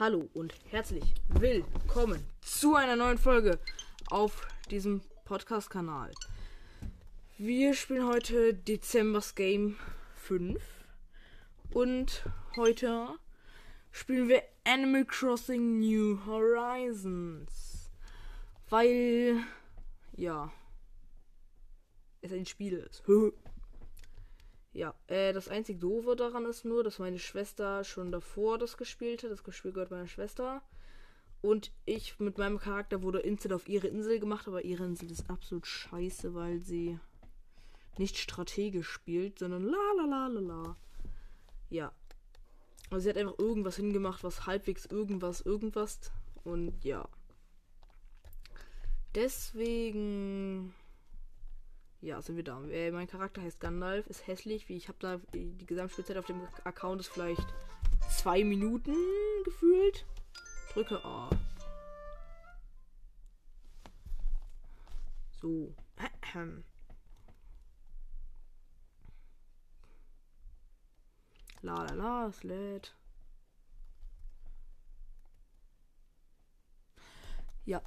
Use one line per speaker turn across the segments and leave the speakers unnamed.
Hallo und herzlich willkommen zu einer neuen Folge auf diesem Podcast-Kanal. Wir spielen heute Dezembers Game 5 und heute spielen wir Animal Crossing New Horizons. Weil, ja, es ein Spiel ist. Ja, äh, das einzig Doofe daran ist nur, dass meine Schwester schon davor das gespielt hat. Das Spiel gehört meiner Schwester. Und ich mit meinem Charakter wurde instant auf ihre Insel gemacht, aber ihre Insel ist absolut scheiße, weil sie nicht strategisch spielt, sondern la la la la la. Ja. Also sie hat einfach irgendwas hingemacht, was halbwegs irgendwas, irgendwas. Und ja. Deswegen ja, sind wir da. Äh, mein Charakter heißt Gandalf, ist hässlich, wie ich habe da die Gesamtspielzeit auf dem Account ist vielleicht zwei Minuten gefühlt. Drücke A. So. La la la, es lädt. Ja.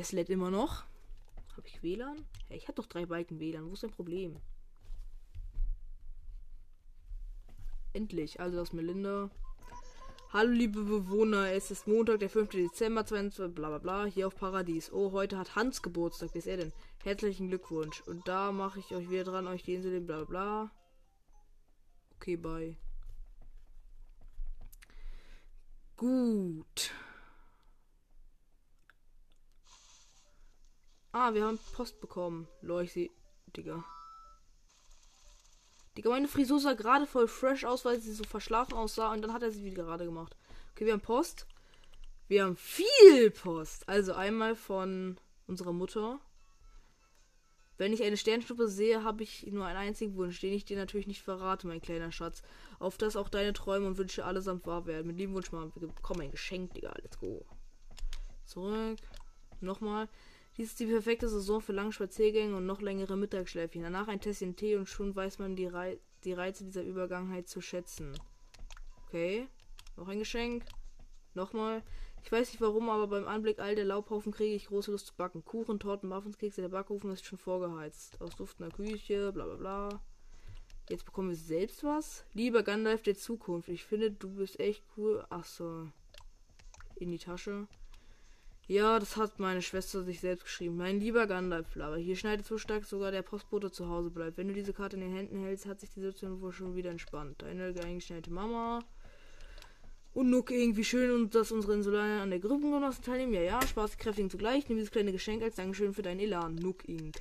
Es lädt immer noch. Habe ich WLAN? Ja, ich habe doch drei Balken WLAN. Wo ist dein Problem? Endlich. Also das Melinda. Hallo liebe Bewohner, es ist Montag, der 5. Dezember 20, bla bla bla, hier auf Paradies. Oh, heute hat Hans Geburtstag, wie ist er denn? Herzlichen Glückwunsch. Und da mache ich euch wieder dran, euch die Insel, bla bla bla. Okay, bye. Gut. Ah, wir haben Post bekommen. Sehe. Digga. Digga, meine Frisur sah gerade voll fresh aus, weil sie so verschlafen aussah. Und dann hat er sie wieder gerade gemacht. Okay, wir haben Post. Wir haben viel Post. Also einmal von unserer Mutter. Wenn ich eine Sternschnuppe sehe, habe ich nur einen einzigen Wunsch, den ich dir natürlich nicht verrate, mein kleiner Schatz. Auf dass auch deine Träume und Wünsche allesamt wahr werden. Mit lieben Wunsch wir bekommen ein Geschenk, Digga. Let's go. Zurück. Nochmal. Dies ist die perfekte Saison für lange Spaziergänge und noch längere Mittagsschläfchen. Danach ein Tässchen Tee und schon weiß man die, Rei die Reize dieser Übergangenheit zu schätzen. Okay. Noch ein Geschenk. Nochmal. Ich weiß nicht warum, aber beim Anblick all der Laubhaufen kriege ich große Lust zu backen. Kuchen, Torten, Muffinskekse, der Backofen ist schon vorgeheizt. Aus duftender Küche, bla bla bla. Jetzt bekommen wir selbst was. Lieber Gandalf der Zukunft, ich finde, du bist echt cool. Ach so. In die Tasche. Ja, das hat meine Schwester sich selbst geschrieben. Mein lieber Gandalf, aber hier schneidet so stark sogar der Postbote zu Hause bleibt. Wenn du diese Karte in den Händen hältst, hat sich die Situation wohl schon wieder entspannt. Deine eingeschnellte Mama. Und Nuck irgendwie schön und dass unsere Insulaner an der Gruppengenossen teilnehmen. Ja, ja, Spaß kräftigen zugleich. Nimm dieses kleine Geschenk als Dankeschön für deinen Elan. Nuck Inc.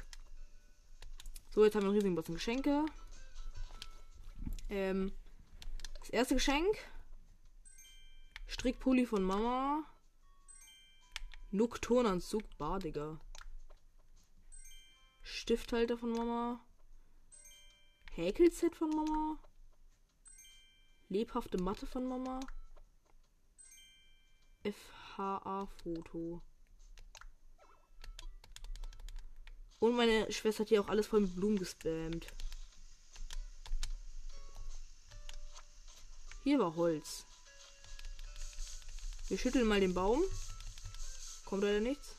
So, jetzt haben wir einen riesigen Bossen Geschenke. Ähm, das erste Geschenk. Strickpulli von Mama. Nocturnanzug, Badiger. Stifthalter von Mama. Häkelset von Mama. Lebhafte Matte von Mama. FHA-Foto. Und meine Schwester hat hier auch alles voll mit Blumen gespammt. Hier war Holz. Wir schütteln mal den Baum. Kommt leider nichts.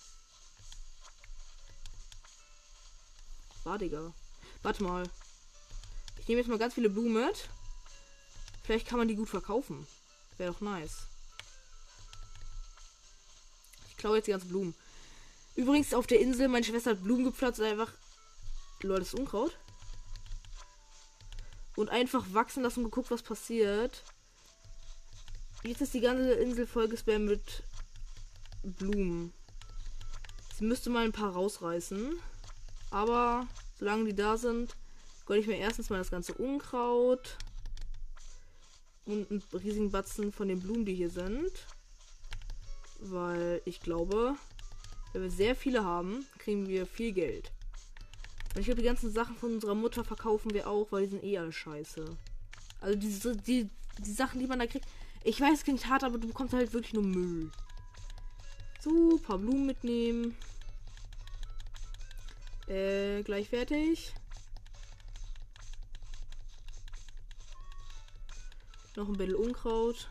War, Digga. Warte mal. Ich nehme jetzt mal ganz viele Blumen mit. Vielleicht kann man die gut verkaufen. Wäre doch nice. Ich klaue jetzt die ganzen Blumen. Übrigens auf der Insel, meine Schwester hat Blumen gepflanzt. Einfach. Leute, das ist Unkraut. Und einfach wachsen lassen und geguckt, was passiert. Jetzt ist die ganze Insel voll gespammt mit Blumen. Sie müsste mal ein paar rausreißen. Aber solange die da sind, gönne ich mir erstens mal das ganze Unkraut. Und einen riesigen Batzen von den Blumen, die hier sind. Weil ich glaube, wenn wir sehr viele haben, kriegen wir viel Geld. Und ich glaube, die ganzen Sachen von unserer Mutter verkaufen wir auch, weil die sind eh alle scheiße. Also diese, die, die Sachen, die man da kriegt. Ich weiß, es klingt hart, aber du bekommst halt wirklich nur Müll. So, paar Blumen mitnehmen. Äh, gleich fertig. Noch ein bisschen Unkraut.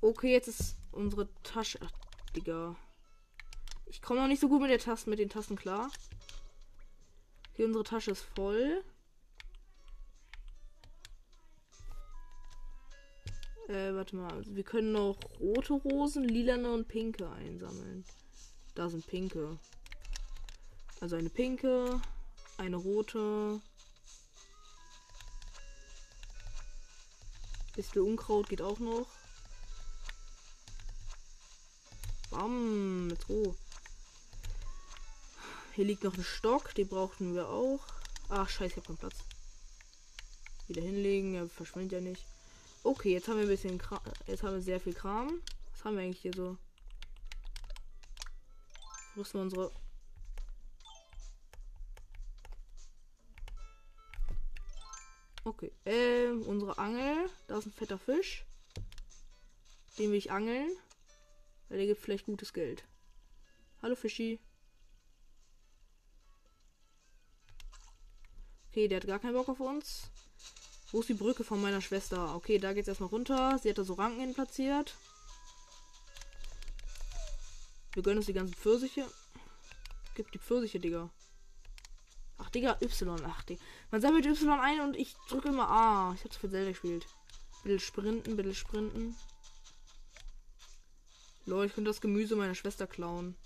Okay, jetzt ist unsere Tasche. Ach, Digga. Ich komme noch nicht so gut mit der Tasten, mit den Tasten klar. Okay, unsere Tasche ist voll. Äh, warte mal. Also wir können noch rote Rosen, lilane und pinke einsammeln. Da sind pinke. Also eine pinke, eine rote. Bisschen Unkraut geht auch noch. Bam, let's go. Hier liegt noch ein Stock, den brauchten wir auch. Ach, scheiße, ich hab keinen Platz. Wieder hinlegen, er verschwindet ja nicht. Okay, jetzt haben wir ein bisschen Kram. Jetzt haben wir sehr viel Kram. Was haben wir eigentlich hier so? Rüsten wir unsere. Okay. Ähm, unsere Angel. Da ist ein fetter Fisch. Den will ich angeln. Weil der gibt vielleicht gutes Geld. Hallo Fischi. Okay, der hat gar keinen Bock auf uns. Wo ist die Brücke von meiner Schwester? Okay, da geht's erstmal runter. Sie hat da so Ranken hin platziert. Wir gönnen uns die ganzen Pfirsiche. Gibt die Pfirsiche, Digga. Ach, Digga, Y. Ach, Digga. Man sammelt Y ein und ich drücke immer A. Ich hab's für Zelda gespielt. Bitte sprinten, bitte sprinten. Lol, ich könnte das Gemüse meiner Schwester klauen.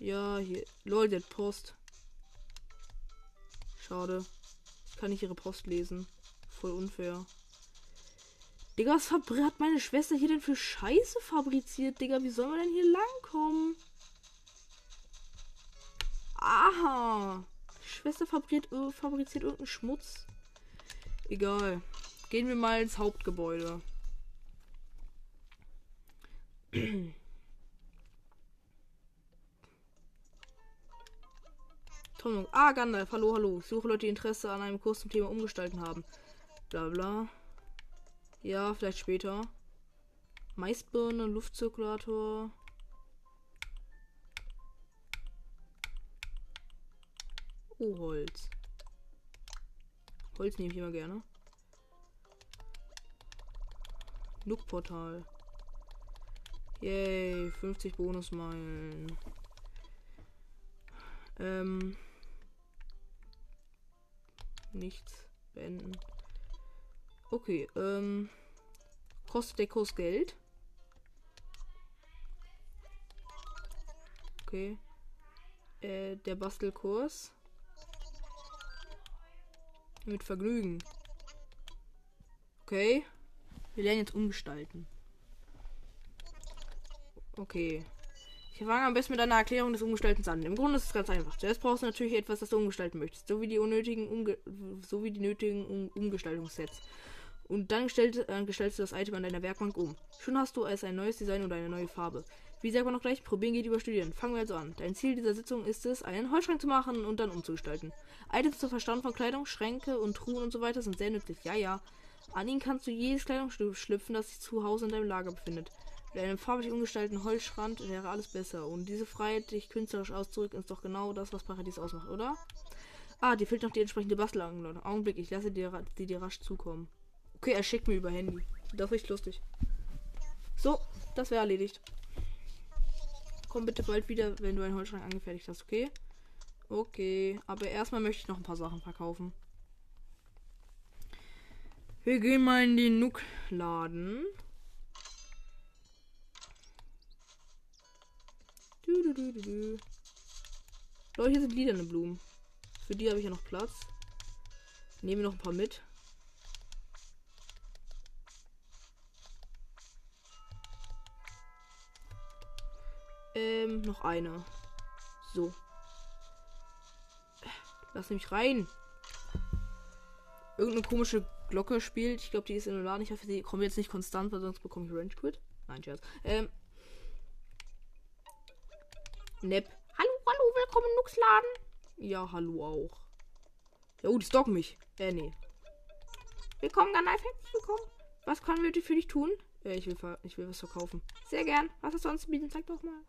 Ja, hier. Lol, der Post. Schade kann ich ihre Post lesen. Voll unfair. Digga, was hat meine Schwester hier denn für Scheiße fabriziert, Digga? Wie soll man denn hier langkommen? Aha. Schwester fabriziert, fabriziert irgendeinen Schmutz. Egal. Gehen wir mal ins Hauptgebäude. Tonung. Ah, Gandalf. Hallo, hallo. Ich suche Leute, die Interesse an einem Kurs zum Thema Umgestalten haben. Bla bla. Ja, vielleicht später. Maisbirne, Luftzirkulator. Oh, Holz. Holz nehme ich immer gerne. Nook-Portal. Yay, 50 Bonusmeilen. Ähm nichts beenden. Okay, ähm. Kostet der Kurs Geld? Okay. Äh, der Bastelkurs. Mit Vergnügen. Okay. Wir lernen jetzt umgestalten. Okay. Ich fange am besten mit einer Erklärung des Umgestaltens an. Im Grunde ist es ganz einfach. Zuerst brauchst du natürlich etwas, das du umgestalten möchtest, so wie die unnötigen Umge so wie die nötigen um Umgestaltungssets. Und dann stellt, äh, gestaltest du das Item an deiner Werkbank um. Schon hast du als ein neues Design oder eine neue Farbe. Wie sagt man noch gleich? Probieren geht über Studieren. Fangen wir also an. Dein Ziel dieser Sitzung ist es, einen Holzschrank zu machen und dann umzugestalten. Items zur Verstauen von Kleidung, Schränke und Truhen und so weiter sind sehr nützlich. Ja, ja. An ihnen kannst du jedes Kleidungsstück schlüpfen, das sich zu Hause in deinem Lager befindet. Mit einem farblich umgestalteten Holzschrand wäre alles besser. Und diese Freiheit, dich künstlerisch auszudrücken, ist doch genau das, was Paradies ausmacht, oder? Ah, dir fehlt noch die entsprechende Bastelanlage. Augenblick, ich lasse dir, die dir rasch zukommen. Okay, er schickt mir über Handy. Das ist richtig lustig. So, das wäre erledigt. Komm bitte bald wieder, wenn du einen Holzschrank angefertigt hast, okay? Okay, aber erstmal möchte ich noch ein paar Sachen verkaufen. Wir gehen mal in den Nook-Laden. Du, du, du, du, du. Leute, hier sind lilane Blumen. Für die habe ich ja noch Platz. Nehmen wir noch ein paar mit. Ähm, noch eine. So. Lass mich rein. Irgendeine komische Glocke spielt. Ich glaube, die ist in der Laden. Ich hoffe, die kommt jetzt nicht konstant, weil sonst bekomme ich Range Quit. Nein, Scherz. Ähm, Nepp. Hallo, hallo, willkommen im Nuxladen. Ja, hallo auch. Ja, oh, die stalken mich. Äh, nee. Willkommen, herzlich willkommen. Was können wir für dich tun? Äh, ich will, ich will was verkaufen. Sehr gern. Was hast du sonst zu bieten? Zeig doch mal.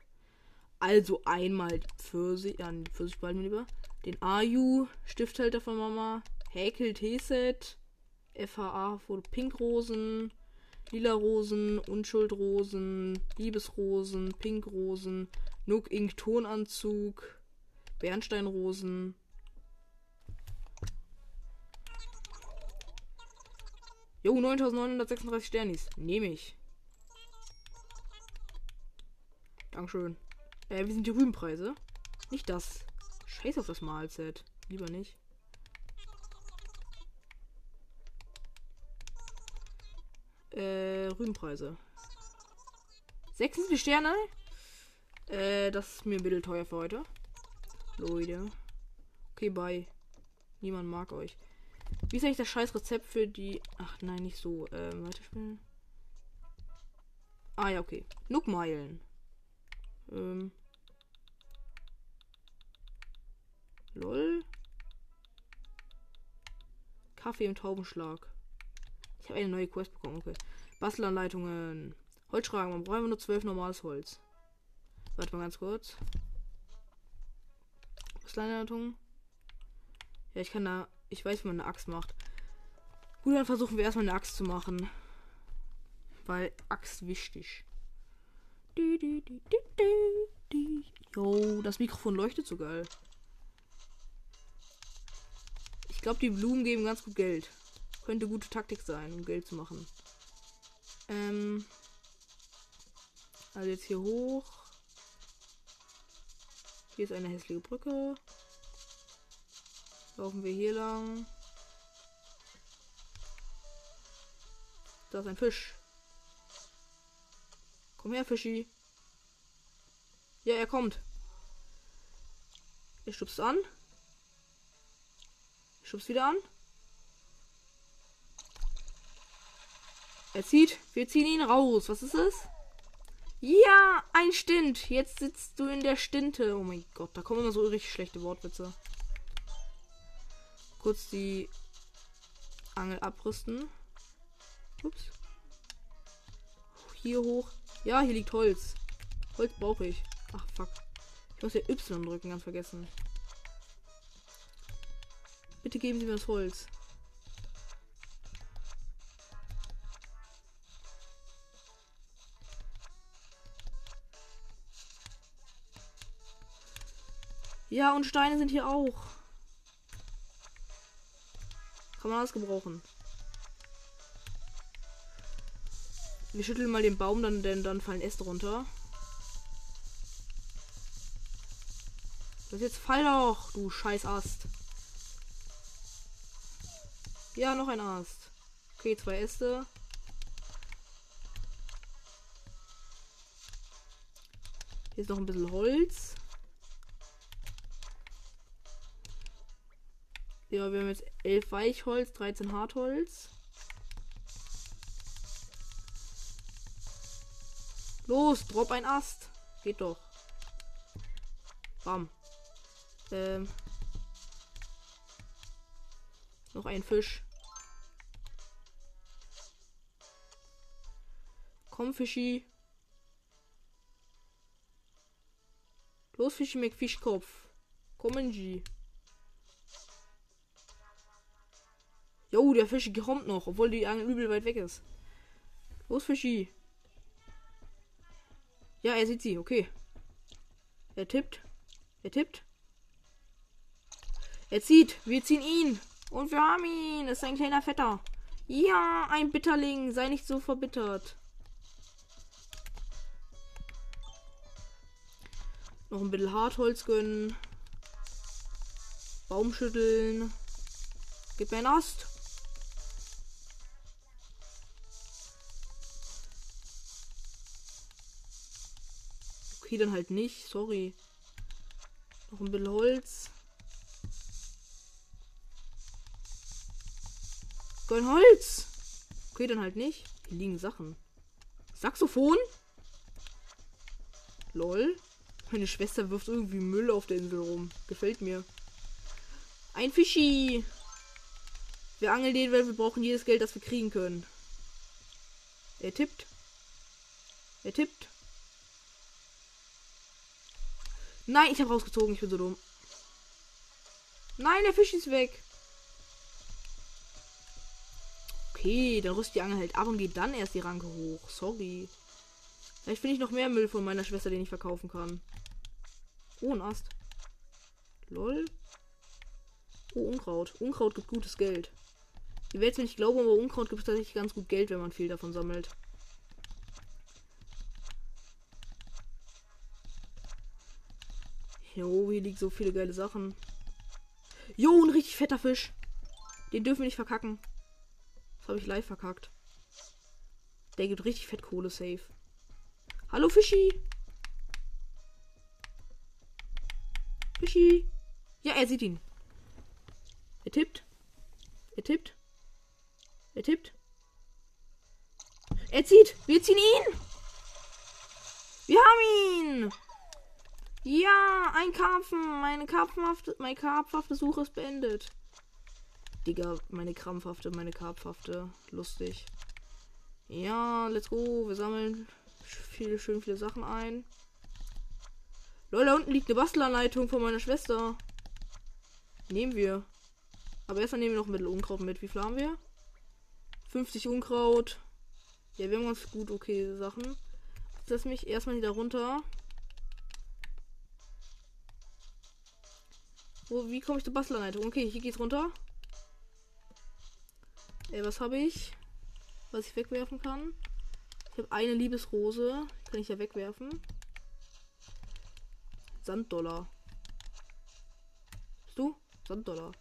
Also einmal Pfirsich, ja, die Pfirsich behalten lieber. Den Ayu, Stifthalter von Mama. Häkel T-Set. FHA Foto Pinkrosen. Lila Rosen, Unschuldrosen, Liebesrosen, Pinkrosen, Nook Ink Tonanzug, Bernsteinrosen. Jo, 9936 Sternis. Nehme ich. Dankeschön. Äh, wie sind die Rübenpreise? Nicht das. Scheiß auf das Mahlset. Lieber nicht. Äh, Rübenpreise. 76 Sterne? Äh, das ist mir ein bisschen teuer für heute. Leute. Okay, bye. Niemand mag euch. Wie ist eigentlich das scheiß Rezept für die. Ach nein, nicht so. Ähm, weiterspielen. Ah ja, okay. Nookmeilen. Ähm. Lol. Kaffee im Taubenschlag. Ich habe eine neue Quest bekommen, okay. Bastelanleitungen. Holzschragen, man braucht nur zwölf normales Holz. Warte mal ganz kurz. Bastelanleitungen. Ja, ich kann da. Ich weiß, wie man eine Axt macht. Gut, dann versuchen wir erstmal eine Axt zu machen. Weil Axt wichtig. Jo, das Mikrofon leuchtet so geil. Ich glaube, die Blumen geben ganz gut Geld. Könnte gute Taktik sein, um Geld zu machen. Ähm. Also jetzt hier hoch. Hier ist eine hässliche Brücke. Laufen wir hier lang. Da ist ein Fisch. Komm her, Fischi. Ja, er kommt. Er stupst an. Schubst wieder an. Er zieht. Wir ziehen ihn raus. Was ist es? Ja, ein Stint. Jetzt sitzt du in der Stinte. Oh mein Gott, da kommen immer so richtig schlechte Wortwitze. Kurz die Angel abrüsten. Ups. Hier hoch. Ja, hier liegt Holz. Holz brauche ich. Ach, fuck. Ich muss hier Y drücken, ganz vergessen. Bitte geben Sie mir das Holz. Ja, und Steine sind hier auch. Kann man alles gebrauchen. Wir schütteln mal den Baum, dann, denn dann fallen Äste runter. Das jetzt fall doch, du scheiß Ast. Ja, noch ein Ast. Okay, zwei Äste. Hier ist noch ein bisschen Holz. Ja, wir haben jetzt 11 Weichholz, 13 Hartholz. Los, drop ein Ast. Geht doch. Bam. Ähm. Noch ein Fisch. Komm, Fischi. Los, Fischi mit Fischkopf. Kommen Sie. Jo, der Fisch kommt noch, obwohl die Angel übel weit weg ist. Los, Fischi. Ja, er sieht sie, okay. Er tippt. Er tippt. Er zieht. Wir ziehen ihn. Und wir haben ihn. Das ist ein kleiner Vetter. Ja, ein Bitterling. Sei nicht so verbittert. Noch ein bisschen Hartholz gönnen. Baum schütteln. Gib mir einen Ast. Okay, dann halt nicht. Sorry. Noch ein bisschen Holz. Kein Holz. Okay, dann halt nicht. Hier liegen Sachen. Saxophon? Lol. Meine Schwester wirft irgendwie Müll auf der Insel rum. Gefällt mir. Ein Fischi. Wir angeln den, weil wir brauchen jedes Geld, das wir kriegen können. Er tippt. Er tippt. Nein, ich habe rausgezogen. Ich bin so dumm. Nein, der Fisch ist weg. Okay, dann rüstet die Angel halt ab und geht dann erst die Ranke hoch. Sorry. Vielleicht finde ich noch mehr Müll von meiner Schwester, den ich verkaufen kann. Oh, ein Ast. Lol. Oh, Unkraut. Unkraut gibt gutes Geld. Ihr werdet es nicht glauben, aber Unkraut gibt es tatsächlich ganz gut Geld, wenn man viel davon sammelt. Jo, hier liegen so viele geile Sachen. Jo, ein richtig fetter Fisch. Den dürfen wir nicht verkacken. Das habe ich live verkackt. Der gibt richtig fett Kohle safe. Hallo Fischi. Fischi. Ja, er sieht ihn. Er tippt. Er tippt. Er tippt. Er zieht. Wir ziehen ihn. Wir haben ihn. Ja, ein Karpfen. Meine karpfhafte, meine karpfhafte Suche ist beendet. Digga, meine krampfhafte, meine karpfhafte. Lustig. Ja, let's go. Wir sammeln viele, schön viele Sachen ein. Leute, da unten liegt eine Bastelanleitung von meiner Schwester. Nehmen wir. Aber erstmal nehmen wir noch ein bisschen Unkraut mit. Wie viel haben wir? 50 Unkraut. Ja, wir haben ganz gut okay Sachen. Lass mich erstmal wieder runter. Wo, wie komme ich zur Bastelanleitung? Okay, hier geht's runter. Ey, was habe ich? Was ich wegwerfen kann? Ich habe eine Liebesrose. Kann ich ja wegwerfen. Sanddollar. Bist du? Sanddollar.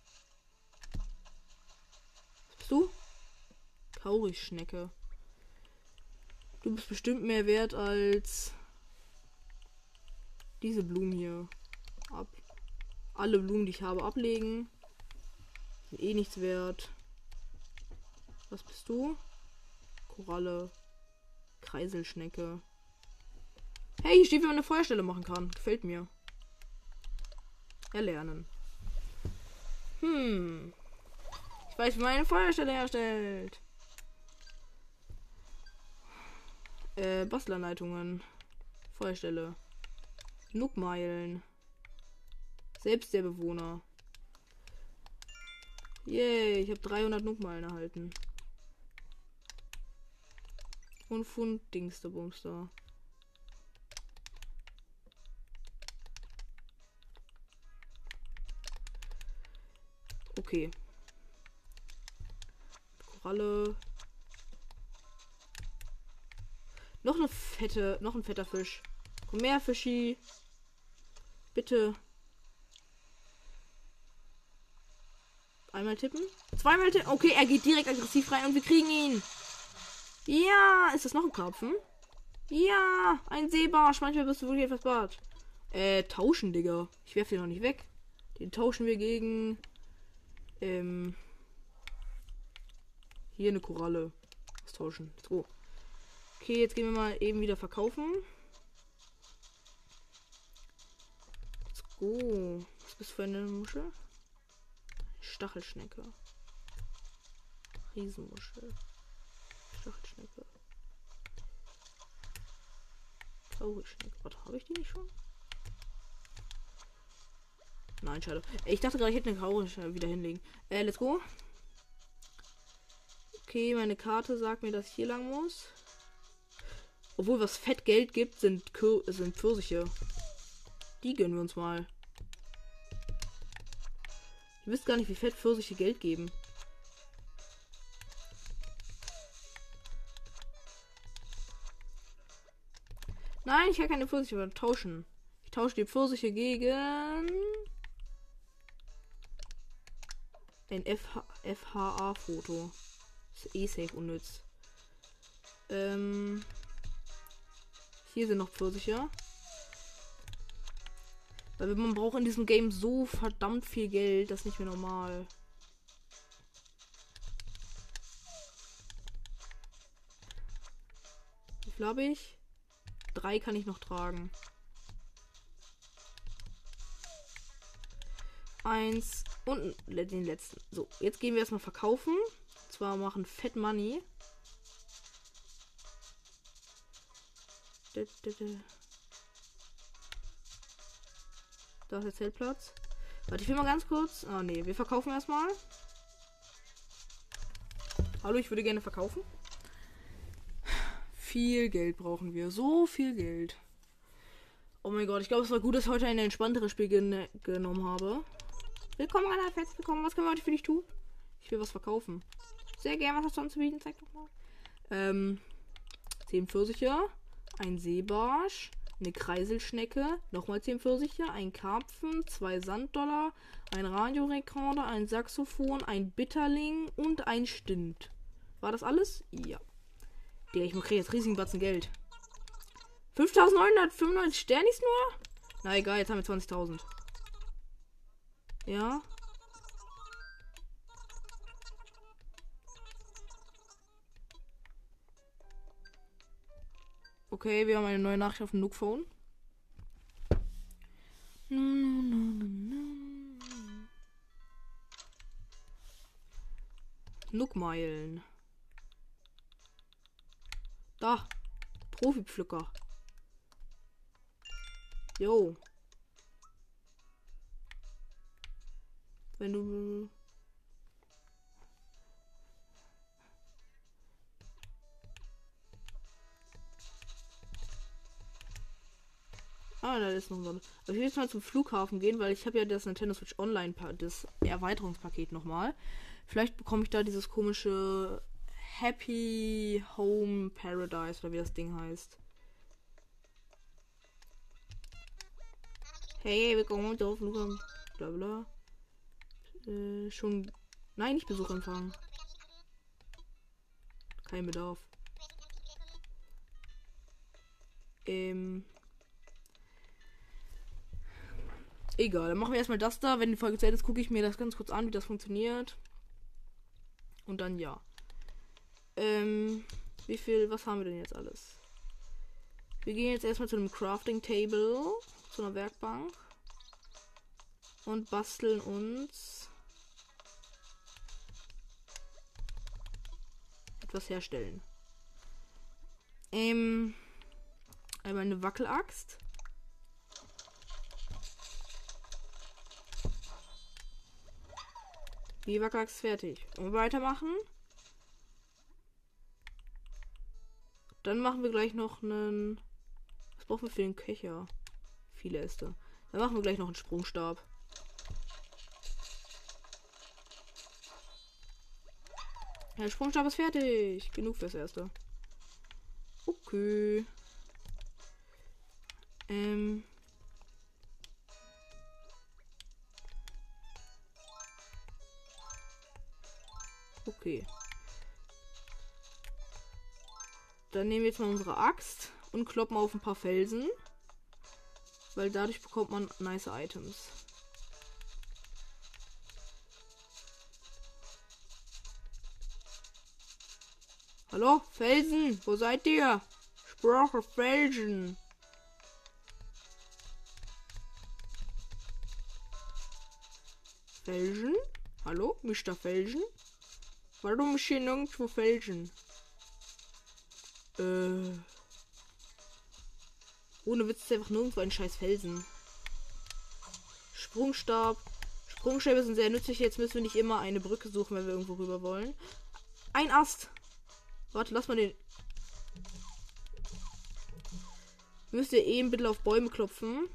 Bist du? Kaurischnecke. Du bist bestimmt mehr wert als diese Blumen hier. Ab alle Blumen, die ich habe, ablegen. Sind eh nichts wert. Was bist du? Koralle. Kreiselschnecke. Hey, hier steht, wie man eine Feuerstelle machen kann. Gefällt mir. Erlernen. Hm. Ich weiß, wie man eine Feuerstelle herstellt. Äh, Bastelanleitungen. Feuerstelle. Nuckmeilen. Selbst der Bewohner. Yay, ich habe 300 Nuckmeilen erhalten. Und Fund Dingster Bumster. Okay. Koralle. Noch eine fette, noch ein fetter Fisch. Komm mehr Fischi. Bitte. Einmal tippen. Zweimal tippen. Okay, er geht direkt aggressiv rein und wir kriegen ihn. Ja, ist das noch ein Karpfen? Ja, ein Seebarsch. Manchmal bist du wirklich etwas bad. Äh, tauschen, Digga. Ich werfe den noch nicht weg. Den tauschen wir gegen. Ähm. Hier eine Koralle. Das tauschen. Go. Okay, jetzt gehen wir mal eben wieder verkaufen. Let's go. Was bist du für eine Muschel? Stachelschnecke. Riesenmuschel. Stachelschnecke. Kaurischnecke. Warte, habe ich die nicht schon? Nein, schade. Ich dachte gerade, ich hätte eine Kaurische wieder hinlegen. Äh, let's go. Okay, meine Karte sagt mir, dass ich hier lang muss. Obwohl, was fett Geld gibt, sind, sind Pfirsiche. Die gönnen wir uns mal. Ihr wisst gar nicht, wie fett Pfirsiche Geld geben. Nein, ich kann keine Pfirsiche tauschen. Ich tausche die Pfirsiche gegen ein FHA-Foto. Ist eh safe unnütz. Ähm, hier sind noch Pfirsiche. Weil man braucht in diesem Game so verdammt viel Geld, das ist nicht mehr normal. Wie viel habe ich? Drei kann ich noch tragen. Eins und den letzten. So, jetzt gehen wir erstmal verkaufen. Und zwar machen Fett Money. Da ist der Zeltplatz. Warte, ich will mal ganz kurz. Ah, nee, wir verkaufen erstmal. Hallo, ich würde gerne verkaufen. Viel Geld brauchen wir. So viel Geld. Oh mein Gott, ich glaube, es war gut, dass ich heute ein entspannteres Spiel gen genommen habe. Willkommen, Anna, herzlich willkommen. Was können wir heute für dich tun? Ich will was verkaufen. Sehr gerne, was hast du anzubieten? Zeig doch mal. Ähm, 10 Pfirsiche, ein Seebarsch, eine Kreiselschnecke, nochmal 10 Pfirsiche, ein Karpfen, zwei Sanddollar, ein Radiorekorder, ein Saxophon, ein Bitterling und ein Stint. War das alles? Ja. Der, ich kriege jetzt riesigen Batzen Geld. 5995 Sternis nur? Na egal, jetzt haben wir 20.000. Ja. Okay, wir haben eine neue Nachricht auf dem Nook Phone. Nook-Meilen. Da. Profi-Pflücker. Jo. Wenn du. Ah, da ist noch so. Aber ich will jetzt mal zum Flughafen gehen, weil ich habe ja das Nintendo Switch Online, das Erweiterungspaket nochmal. Vielleicht bekomme ich da dieses komische Happy Home Paradise oder wie das Ding heißt. Hey, willkommen auf Flughafen. Bla bla. Äh, schon. Nein, nicht Besuch empfangen. Kein Bedarf. Ähm. Egal, dann machen wir erstmal das da. Wenn die Folge zu Ende ist, gucke ich mir das ganz kurz an, wie das funktioniert. Und dann ja. Ähm, wie viel, was haben wir denn jetzt alles? Wir gehen jetzt erstmal zu einem Crafting Table, zu einer Werkbank. Und basteln uns etwas herstellen. Ähm, einmal eine Wackelaxt. Die Wackelaxt fertig. Und weitermachen. Dann machen wir gleich noch einen. Was brauchen wir für den Köcher? Viele Äste. Dann machen wir gleich noch einen Sprungstab. Der Sprungstab ist fertig. Genug fürs Erste. Okay. Ähm. Okay. Dann nehmen wir jetzt mal unsere Axt und kloppen auf ein paar Felsen. Weil dadurch bekommt man nice Items. Hallo, Felsen, wo seid ihr? Sprache Felsen. Felsen? Hallo, Mr. Felsen? Warum ist hier nirgendwo Felsen? Äh. Ohne Witz ist einfach nirgendwo ein scheiß Felsen. Sprungstab. Sprungstäbe sind sehr nützlich. Jetzt müssen wir nicht immer eine Brücke suchen, wenn wir irgendwo rüber wollen. Ein Ast. Warte, lass mal den. Müsst ihr ein bisschen auf Bäume klopfen.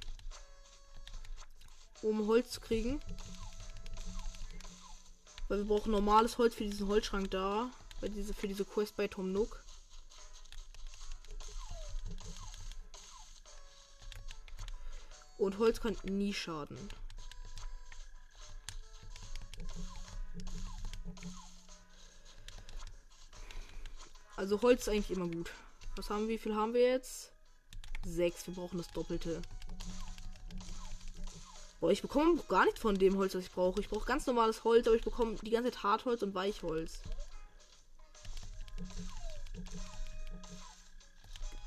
Um Holz zu kriegen. Weil wir brauchen normales Holz für diesen Holzschrank da. Bei diese, für diese Quest bei Tom Nook. Und Holz kann nie schaden. Also Holz ist eigentlich immer gut. Was haben wir? Wie viel haben wir jetzt? Sechs. Wir brauchen das Doppelte. Boah, ich bekomme gar nicht von dem Holz, was ich brauche. Ich brauche ganz normales Holz, aber ich bekomme die ganze Zeit Hartholz und Weichholz.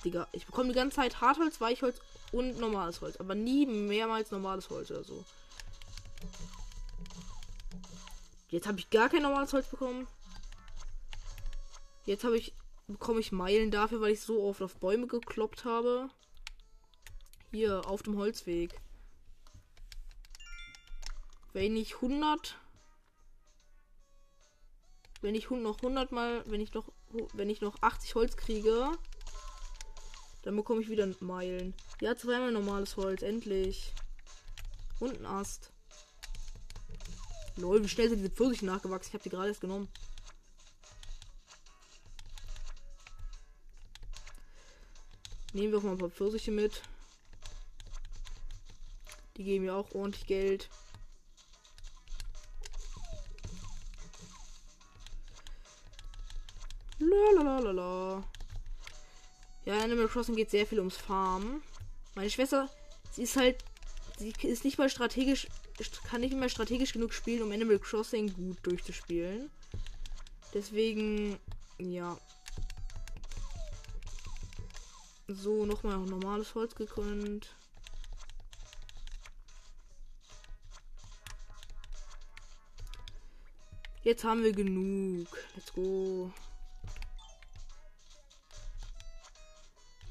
Digga, ich bekomme die ganze Zeit Hartholz, Weichholz und normales Holz. Aber nie mehrmals normales Holz oder so. Jetzt habe ich gar kein normales Holz bekommen. Jetzt habe ich bekomme ich Meilen dafür, weil ich so oft auf Bäume gekloppt habe. Hier auf dem Holzweg. Wenn ich 100 wenn ich noch 100 mal, wenn ich noch wenn ich noch 80 Holz kriege, dann bekomme ich wieder Meilen. Ja, zweimal normales Holz, endlich. Und ein Ast. Lol, wie schnell sind diese Pfirsiche nachgewachsen? Ich habe die gerade erst genommen. Nehmen wir auch mal ein paar Pfirsiche mit. Die geben mir auch ordentlich Geld. Ja, in Animal Crossing geht sehr viel ums Farmen. Meine Schwester, sie ist halt, sie ist nicht mal strategisch, kann nicht mehr strategisch genug spielen, um Animal Crossing gut durchzuspielen. Deswegen, ja. So, nochmal normales Holz gekonnt. Jetzt haben wir genug. Let's go.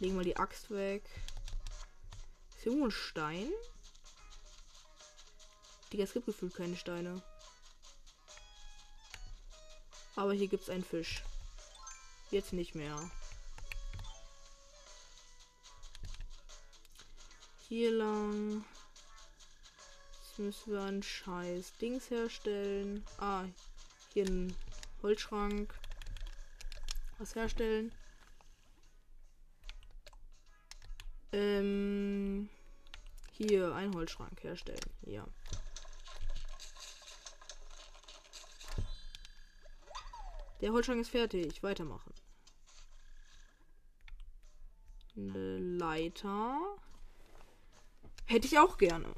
Legen wir die Axt weg. Ist irgendwo ein Stein? Digga, es gibt gefühlt keine Steine. Aber hier gibt es einen Fisch. Jetzt nicht mehr. Hier lang. Jetzt müssen wir ein scheiß Dings herstellen. Ah, hier ein Holzschrank. Was herstellen. Ähm, hier ein Holzschrank herstellen. Ja. Der Holzschrank ist fertig. Weitermachen. Eine Leiter. Hätte ich auch gerne.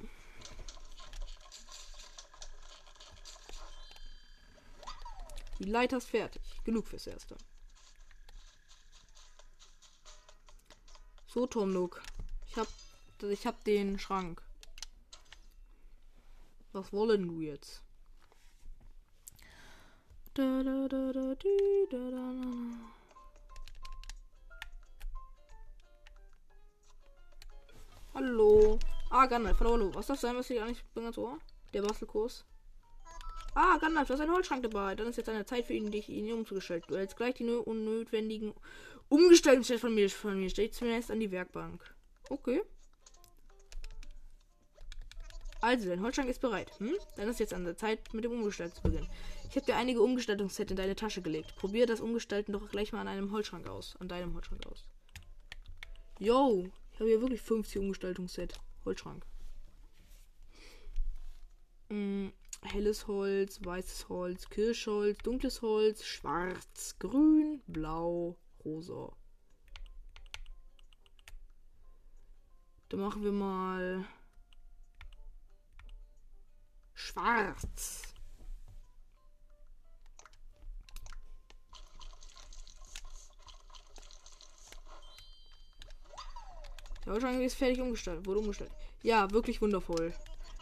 Die Leiter ist fertig. Genug fürs Erste. So, Tom Nook. Ich hab, ich hab den Schrank. Was wollen du jetzt? Da, da, da, da, die, da, da, da. Hallo. Ah, Gandalf, hallo, hallo. Was darf sein, was ich eigentlich bin ganz ohr? Der Bastelkurs. Ah, Gandalf, du hast einen Holzschrank dabei. Dann ist jetzt eine Zeit für ihn, dich ihn umzugestalten. Du hältst gleich die unnötigen Umgestaltungsschritt von mir, von mir steht zunächst an die Werkbank. Okay. Also, dein Holzschrank ist bereit. Hm? Dann ist jetzt an der Zeit, mit dem Umgestalten zu beginnen. Ich habe dir einige Umgestaltungssets in deine Tasche gelegt. Probier das Umgestalten doch gleich mal an einem Holzschrank aus. An deinem Holzschrank aus. Yo, ich habe hier wirklich 50 Umgestaltungssets. Holzschrank. Hm, helles Holz, weißes Holz, Kirschholz, dunkles Holz, schwarz, grün, blau, rosa. Dann machen wir mal schwarz. Der Holzschrank ist fertig umgestellt, wurde umgestellt. Ja, wirklich wundervoll.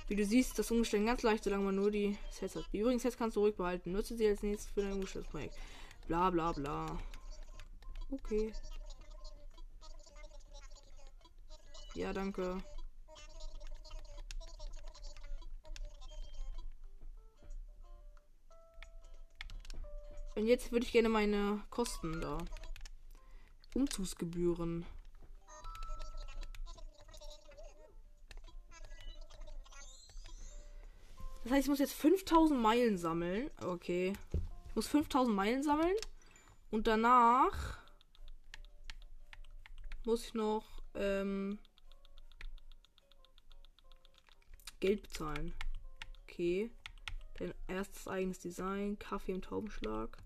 Wie du siehst, das Umstellen ganz leicht, solange man nur die Sets hat. Die übrigen Sets kannst du ruhig behalten. Nutze sie als nächstes für dein umgestelltes Projekt. Bla bla bla. Okay. Ja, danke. Und jetzt würde ich gerne meine Kosten da. Umzugsgebühren. Das heißt, ich muss jetzt 5000 Meilen sammeln. Okay. Ich muss 5000 Meilen sammeln. Und danach muss ich noch ähm, Geld bezahlen. Okay. Dein erstes eigenes Design. Kaffee im Taubenschlag.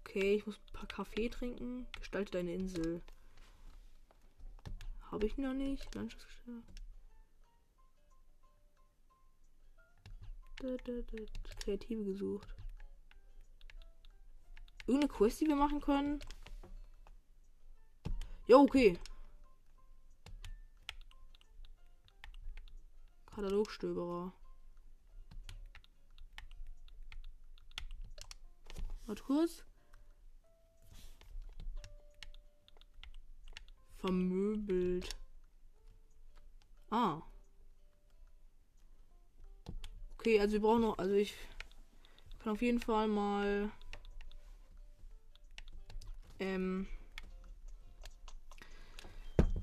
Okay, ich muss ein paar Kaffee trinken. Gestalte deine Insel. Habe ich noch nicht. Landschaftsgestaltung. Kreative gesucht. Irgendeine Quest, die wir machen können? Ja, okay. Katalogstöberer. Warte kurz. Vermöbelt. Ah. Okay, also wir brauchen noch, also ich kann auf jeden Fall mal ähm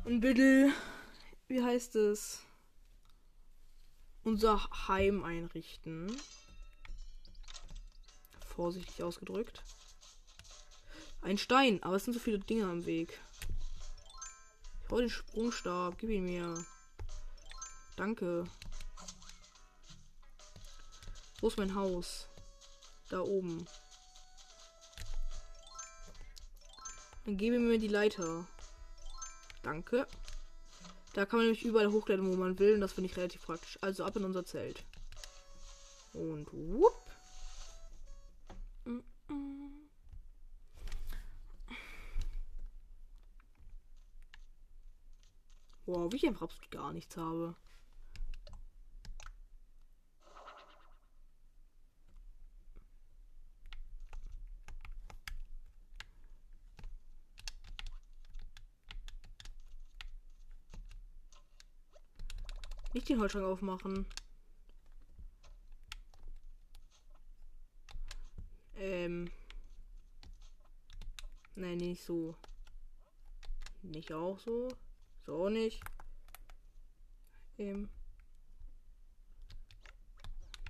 ein bisschen, wie heißt es, unser Heim einrichten. Vorsichtig ausgedrückt. Ein Stein, aber es sind so viele Dinge am Weg. Ich hol den Sprungstab, gib ihn mir. Danke. Wo ist mein Haus? Da oben. Dann gebe mir die Leiter. Danke. Da kann man nämlich überall hochklettern, wo man will. Und das finde ich relativ praktisch. Also ab in unser Zelt. Und whoop. Wow, wie ich einfach absolut gar nichts habe. Nicht den Holzschrank aufmachen. Ähm. Nein, nicht so. Nicht auch so. So nicht. Ähm.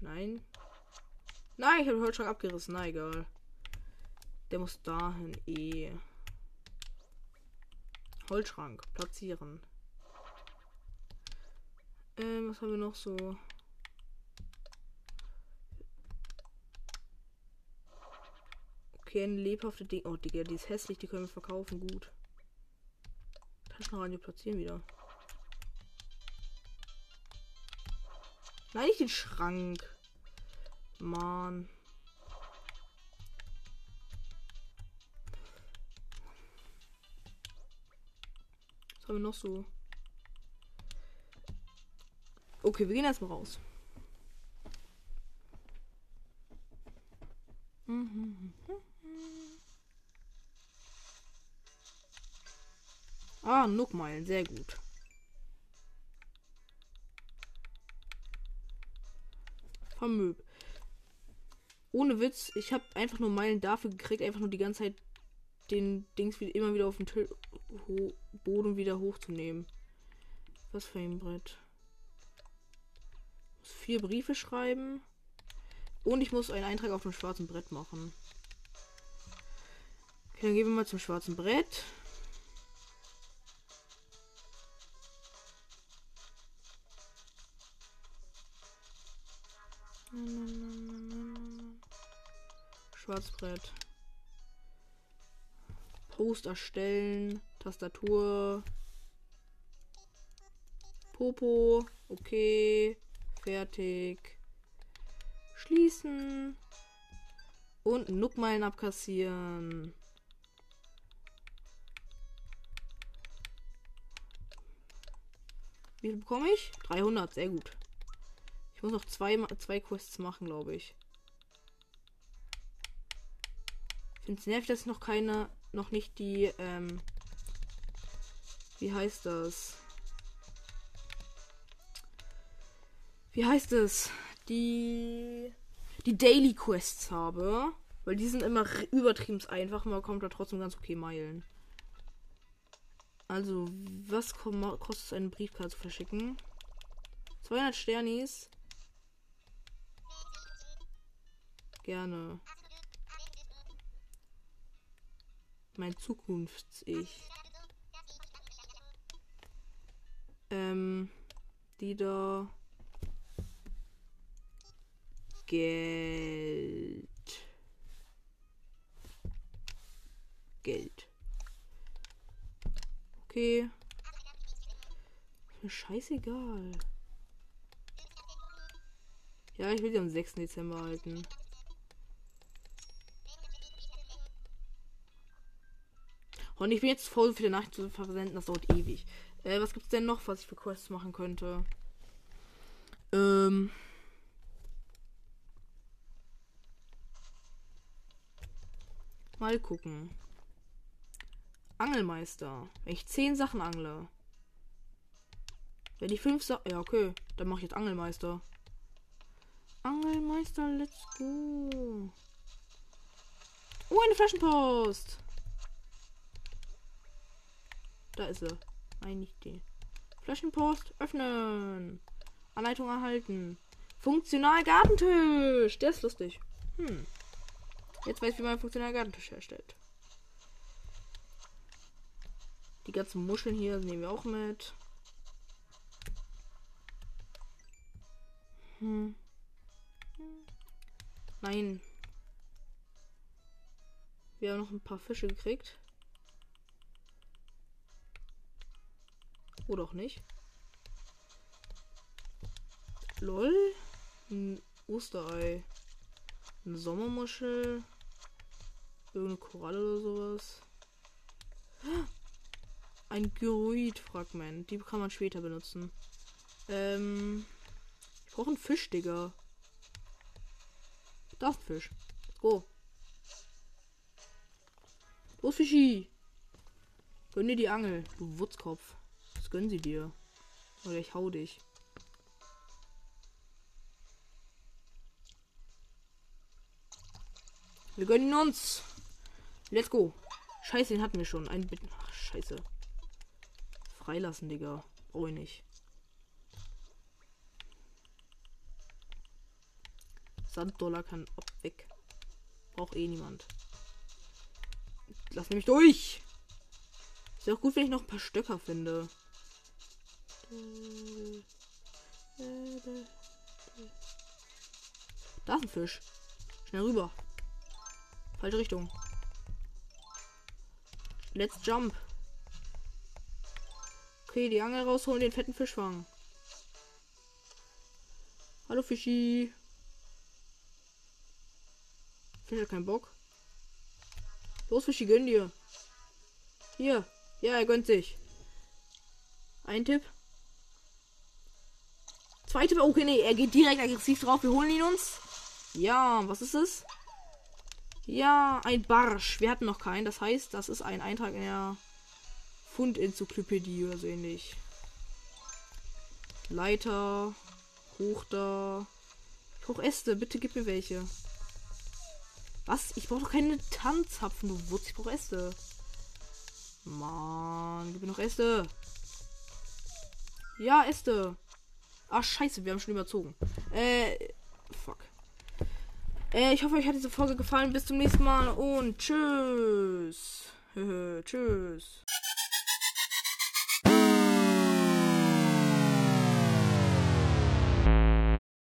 Nein. Nein, ich habe den Holzschrank abgerissen. Na egal. Der muss dahin eh. Holzschrank platzieren. Ähm, was haben wir noch so? Okay, eine lebhafte Ding. Oh, Digga, die ist hässlich, die können wir verkaufen. Gut. Taschenradio platzieren wieder. Nein, nicht den Schrank. Mann. Was haben wir noch so? Okay, wir gehen erstmal raus. Ah, Nookmeilen, sehr gut. Vermöb. Ohne Witz, ich habe einfach nur Meilen dafür gekriegt, einfach nur die ganze Zeit den Dings immer wieder auf den Boden wieder hochzunehmen. Was für ein Brett vier Briefe schreiben. Und ich muss einen Eintrag auf dem schwarzen Brett machen. Okay, dann gehen wir mal zum schwarzen Brett. Schwarzbrett. Post erstellen. Tastatur. Popo. Okay. Fertig. Schließen. Und Nuckmeilen abkassieren. Wie viel bekomme ich? 300, sehr gut. Ich muss noch zwei, zwei Quests machen, glaube ich. Ich finde es nervig, dass noch keine, noch nicht die, ähm, wie heißt das? Wie heißt es, die, die Daily Quests habe. Weil die sind immer übertrieben einfach, man kommt da trotzdem ganz okay Meilen. Also, was kostet es, eine Briefkarte zu verschicken? 200 Sternis. Gerne. Mein Zukunfts-Ich. Ähm, die da. Geld. Geld. Okay. Mir scheißegal. Ja, ich will die am 6. Dezember halten. Und ich bin jetzt voll viele Nachrichten zu versenden, das dauert ewig. Äh, was gibt's denn noch, was ich für Quests machen könnte? Ähm. Mal gucken. Angelmeister. Wenn ich zehn Sachen angle. Wenn ich fünf Sachen. Ja, okay. Dann mache ich jetzt Angelmeister. Angelmeister, let's go. Oh, eine Flaschenpost. Da ist sie. Nicht die. Flaschenpost öffnen. Anleitung erhalten. Funktional Gartentisch. Der ist lustig. Hm. Jetzt weiß ich, wie man einen funktionalen Gartentisch herstellt. Die ganzen Muscheln hier nehmen wir auch mit. Hm. Nein. Wir haben noch ein paar Fische gekriegt. Oder auch nicht. Lol. Ein Osterei. Eine Sommermuschel. Irgendeine Koralle oder sowas. Ein Gyroid-Fragment. Die kann man später benutzen. Ähm. Ich brauche einen Fisch, Digga. Da ist ein Fisch. Go. Los, Fischi. Gönn dir die Angel, du Wutzkopf. Das gönnen sie dir. Oder ich hau dich. Wir gönnen uns. Let's go. Scheiße, den hatten wir schon. Ein Bitten. Ach, scheiße. Freilassen, Digga. Brauche ich nicht. Sanddollar kann ab weg. Braucht eh niemand. Lass nämlich durch. Ist ja auch gut, wenn ich noch ein paar Stöcker finde. Da ist ein Fisch. Schnell rüber. Falsche Richtung. Let's jump. Okay, die Angel rausholen, den fetten Fisch fangen. Hallo Fischi. Fisch hat keinen Bock. Los, Fischi, gönn dir. Hier. Ja, er gönnt sich. Ein Tipp. Zwei Tipp. Okay, nee, er geht direkt aggressiv drauf. Wir holen ihn uns. Ja, was ist es? Ja, ein Barsch. Wir hatten noch keinen. Das heißt, das ist ein Eintrag in der Fundenzyklopädie oder so ähnlich. Leiter. Hoch da. Ich brauche Äste. Bitte gib mir welche. Was? Ich brauche doch keine Tanzhapfen, du Wutz. Ich brauche Äste. Mann, gib mir noch Äste. Ja, Äste. Ach, scheiße, wir haben schon überzogen. Äh. Äh, ich hoffe, euch hat diese Folge gefallen. Bis zum nächsten Mal und tschüss. tschüss.